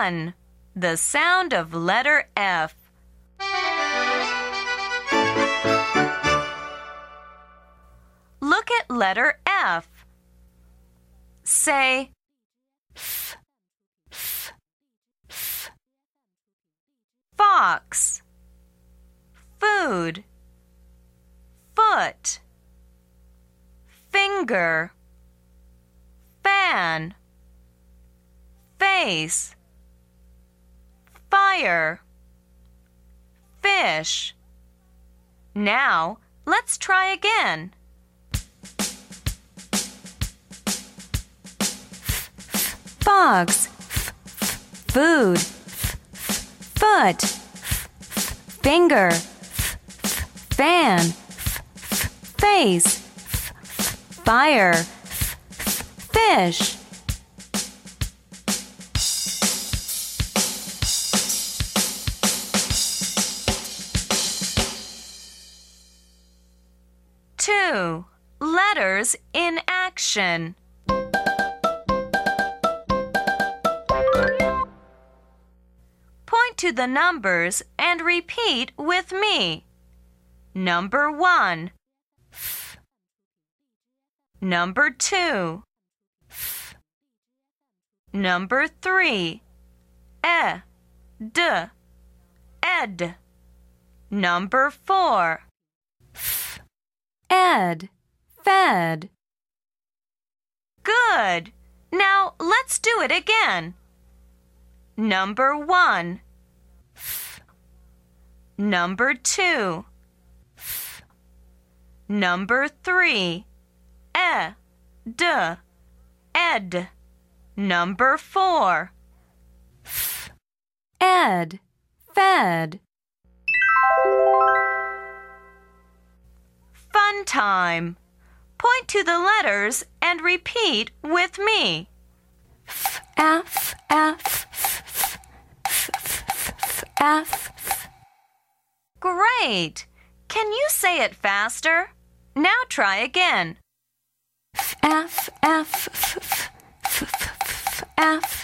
One. The sound of letter F. Look at letter F. Say f, f, f. Fox. Food. Foot. Finger. Fan. Face. Fire. Fish. Now, let's try again. Fox. Food. Foot. Finger. Fan. Face. Fire. Fish. 2. Letters in action. Point to the numbers and repeat with me. Number 1. F. Number 2. F. Number 3. E. D. Ed. Number 4. Ed. Fed. Good. Now let's do it again. Number one. F. Number two. F. Number three. E. D. Ed. Number four. F. Ed. Fed. Time. Point to the letters and repeat with me. F, F, F, F, F, F. F. Great! Can you say it faster? Now try again. F, F, F, F, F, F.